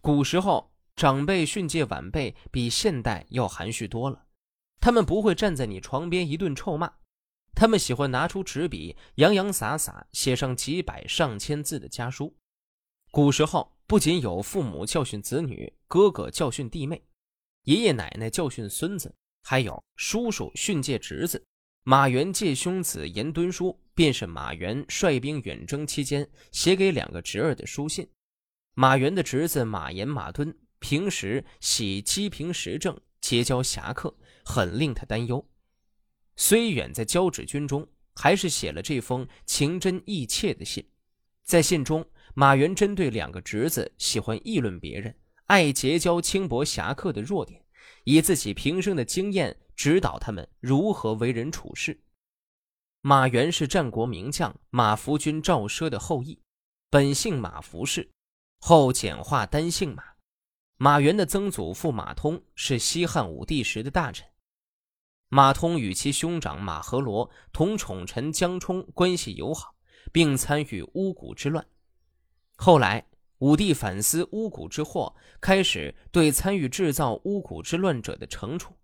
古时候，长辈训诫晚辈比现代要含蓄多了。他们不会站在你床边一顿臭骂，他们喜欢拿出纸笔，洋洋洒洒写上几百上千字的家书。古时候不仅有父母教训子女，哥哥教训弟妹，爷爷奶奶教训孙子，还有叔叔训诫侄子。马援借兄子严敦书，便是马援率兵远征期间写给两个侄儿的书信。马援的侄子马延、马敦平时喜积贫时政，结交侠客。很令他担忧，虽远在交趾军中，还是写了这封情真意切的信。在信中，马援针对两个侄子喜欢议论别人、爱结交轻薄侠客的弱点，以自己平生的经验指导他们如何为人处事。马援是战国名将马服君赵奢的后裔，本姓马服氏，后简化单姓马。马援的曾祖父马通是西汉武帝时的大臣。马通与其兄长马和罗同宠臣江充关系友好，并参与巫蛊之乱。后来，武帝反思巫蛊之祸，开始对参与制造巫蛊之乱者的惩处。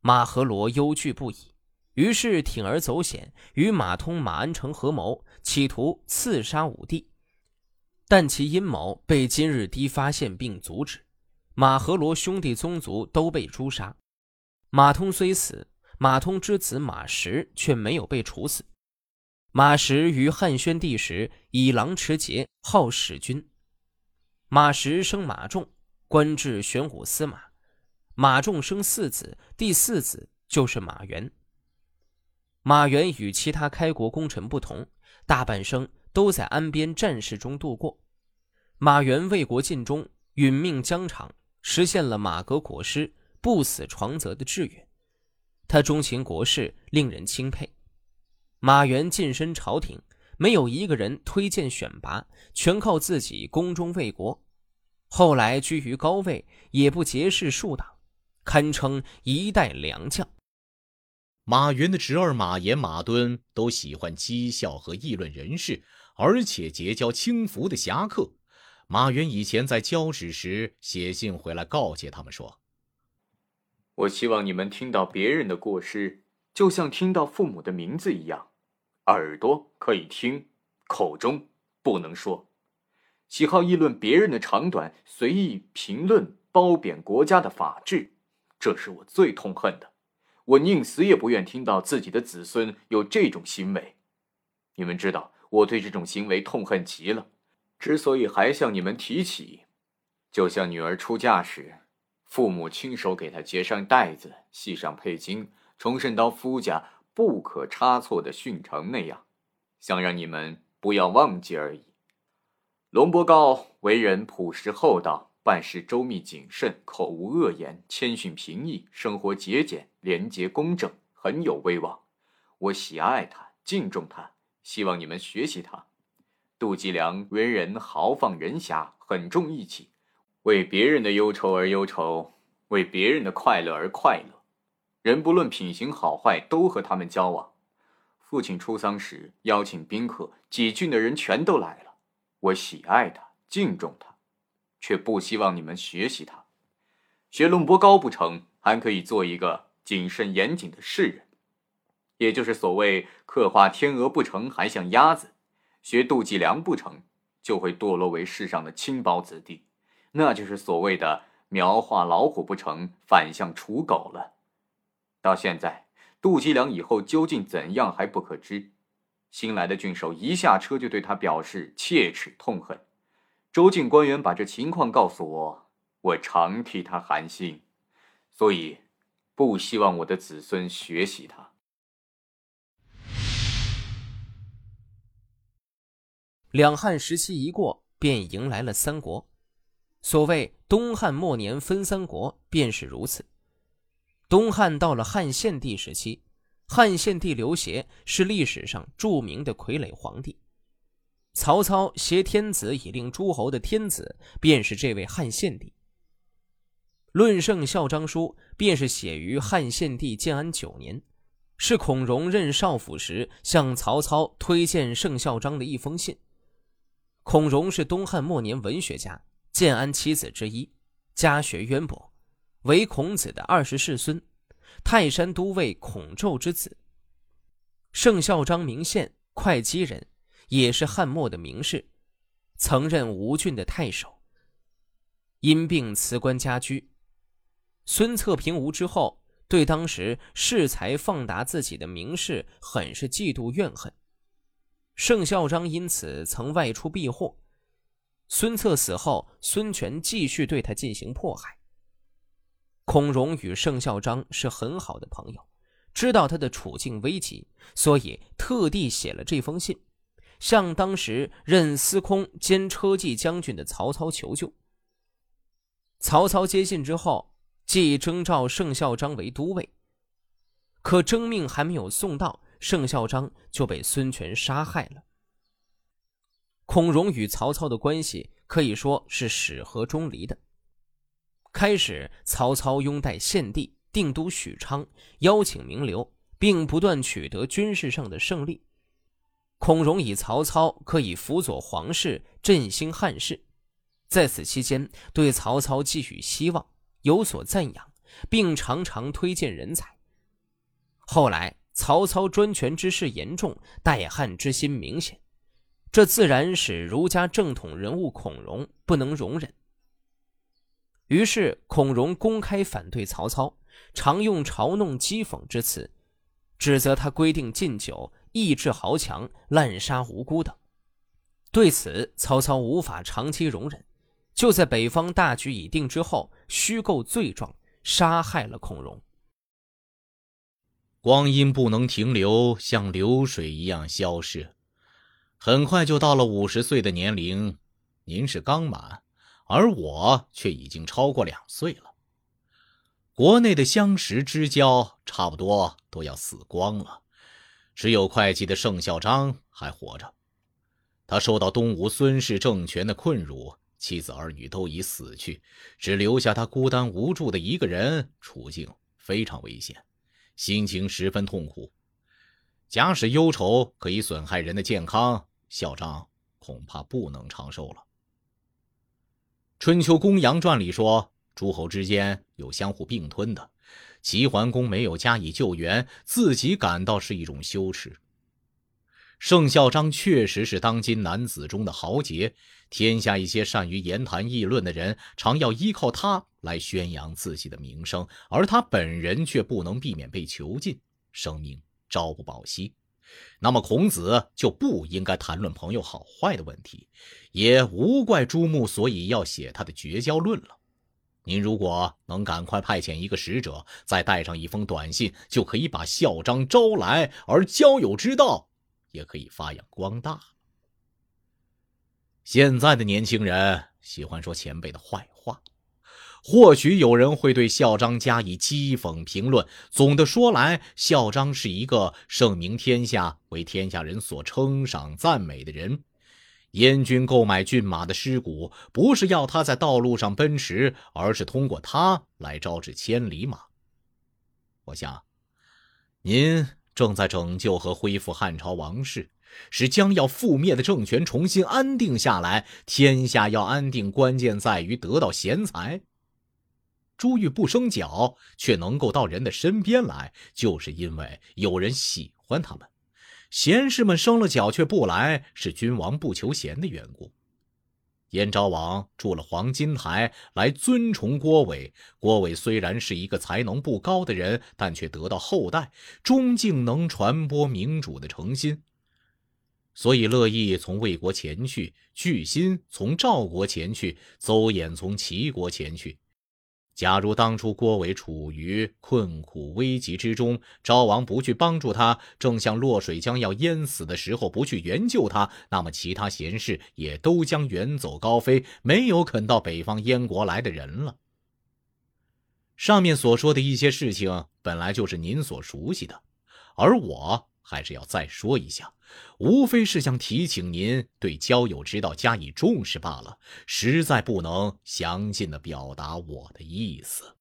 马和罗忧惧不已，于是铤而走险，与马通、马安成合谋，企图刺杀武帝。但其阴谋被今日低发现并阻止，马和罗兄弟宗族都被诛杀。马通虽死，马通之子马石却没有被处死。马石于汉宣帝时以狼持节，号使君。马石生马仲，官至玄武司马。马仲生四子，第四子就是马援。马援与其他开国功臣不同，大半生都在安边战事中度过。马援为国尽忠，殒命疆场，实现了马革裹尸。不死床泽的志愿，他钟情国事，令人钦佩。马援晋升朝廷，没有一个人推荐选拔，全靠自己宫中为国。后来居于高位，也不结识庶党，堪称一代良将。马援的侄儿马延、马敦都喜欢讥笑和议论人事，而且结交轻浮的侠客。马援以前在交趾时写信回来告诫他们说。我希望你们听到别人的过失，就像听到父母的名字一样，耳朵可以听，口中不能说。喜好议论别人的长短，随意评论褒贬国家的法治，这是我最痛恨的。我宁死也不愿听到自己的子孙有这种行为。你们知道，我对这种行为痛恨极了。之所以还向你们提起，就像女儿出嫁时。父母亲手给她结上带子，系上佩巾，重申到夫家不可差错的训成那样，想让你们不要忘记而已。龙伯高为人朴实厚道，办事周密谨慎，口无恶言，谦逊平易，生活节俭，廉洁公正，很有威望。我喜爱他，敬重他，希望你们学习他。杜吉良为人豪放仁侠，很重义气。为别人的忧愁而忧愁，为别人的快乐而快乐，人不论品行好坏，都和他们交往。父亲出丧时邀请宾客，几郡的人全都来了。我喜爱他，敬重他，却不希望你们学习他。学龙伯高不成，还可以做一个谨慎严谨的士人，也就是所谓刻画天鹅不成，还像鸭子；学杜季良不成，就会堕落为世上的轻薄子弟。那就是所谓的描画老虎不成，反向刍狗了。到现在，杜吉良以后究竟怎样还不可知。新来的郡守一下车就对他表示切齿痛恨。州郡官员把这情况告诉我，我常替他寒心，所以不希望我的子孙学习他。两汉时期一过，便迎来了三国。所谓东汉末年分三国，便是如此。东汉到了汉献帝时期，汉献帝刘协是历史上著名的傀儡皇帝。曹操挟天子以令诸侯的天子，便是这位汉献帝。《论圣孝章书》便是写于汉献帝建安九年，是孔融任少府时向曹操推荐圣孝章的一封信。孔融是东汉末年文学家。建安七子之一，家学渊博，为孔子的二十世孙，泰山都尉孔宙之子。圣孝章名县会稽人，也是汉末的名士，曾任吴郡的太守。因病辞官家居。孙策平吴之后，对当时恃才放达自己的名士很是嫉妒怨恨。盛孝章因此曾外出避祸。孙策死后，孙权继续对他进行迫害。孔融与盛孝章是很好的朋友，知道他的处境危急，所以特地写了这封信，向当时任司空兼车骑将军的曹操求救。曹操接信之后，即征召盛孝章为都尉。可征命还没有送到。盛孝章就被孙权杀害了。孔融与曹操的关系可以说是始和终离的。开始，曹操拥戴献帝，定都许昌，邀请名流，并不断取得军事上的胜利。孔融以曹操可以辅佐皇室，振兴汉室，在此期间对曹操寄予希望，有所赞扬，并常常推荐人才。后来。曹操专权之势严重，代汉之心明显，这自然使儒家正统人物孔融不能容忍。于是，孔融公开反对曹操，常用嘲弄讥讽之词，指责他规定禁酒、抑制豪强、滥杀无辜等。对此，曹操无法长期容忍，就在北方大局已定之后，虚构罪状，杀害了孔融。光阴不能停留，像流水一样消逝，很快就到了五十岁的年龄。您是刚满，而我却已经超过两岁了。国内的相识之交差不多都要死光了，只有会稽的盛孝章还活着。他受到东吴孙氏政权的困辱，妻子儿女都已死去，只留下他孤单无助的一个人，处境非常危险。心情十分痛苦，假使忧愁可以损害人的健康，小张恐怕不能长寿了。《春秋公羊传》里说，诸侯之间有相互并吞的，齐桓公没有加以救援，自己感到是一种羞耻。盛孝章确实是当今男子中的豪杰，天下一些善于言谈议论的人，常要依靠他来宣扬自己的名声，而他本人却不能避免被囚禁，生命朝不保夕。那么孔子就不应该谈论朋友好坏的问题，也无怪朱穆所以要写他的绝交论了。您如果能赶快派遣一个使者，再带上一封短信，就可以把孝章招来，而交友之道。也可以发扬光大。现在的年轻人喜欢说前辈的坏话，或许有人会对孝章加以讥讽评论。总的说来，孝章是一个盛名天下、为天下人所称赏赞美的人。燕军购买骏马的尸骨，不是要他在道路上奔驰，而是通过他来招致千里马。我想，您。正在拯救和恢复汉朝王室，使将要覆灭的政权重新安定下来。天下要安定，关键在于得到贤才。珠玉不生脚，却能够到人的身边来，就是因为有人喜欢他们。贤士们生了脚却不来，是君王不求贤的缘故。燕昭王筑了黄金台来尊崇郭伟。郭伟虽然是一个才能不高的人，但却得到后代终竟能传播明主的诚心，所以乐意从魏国前去，巨心从赵国前去，邹衍从齐国前去。假如当初郭伟处于困苦危急之中，昭王不去帮助他，正像洛水将要淹死的时候不去援救他，那么其他贤士也都将远走高飞，没有肯到北方燕国来的人了。上面所说的一些事情本来就是您所熟悉的，而我还是要再说一下，无非是想提醒您对交友之道加以重视罢了，实在不能详尽的表达我的意思。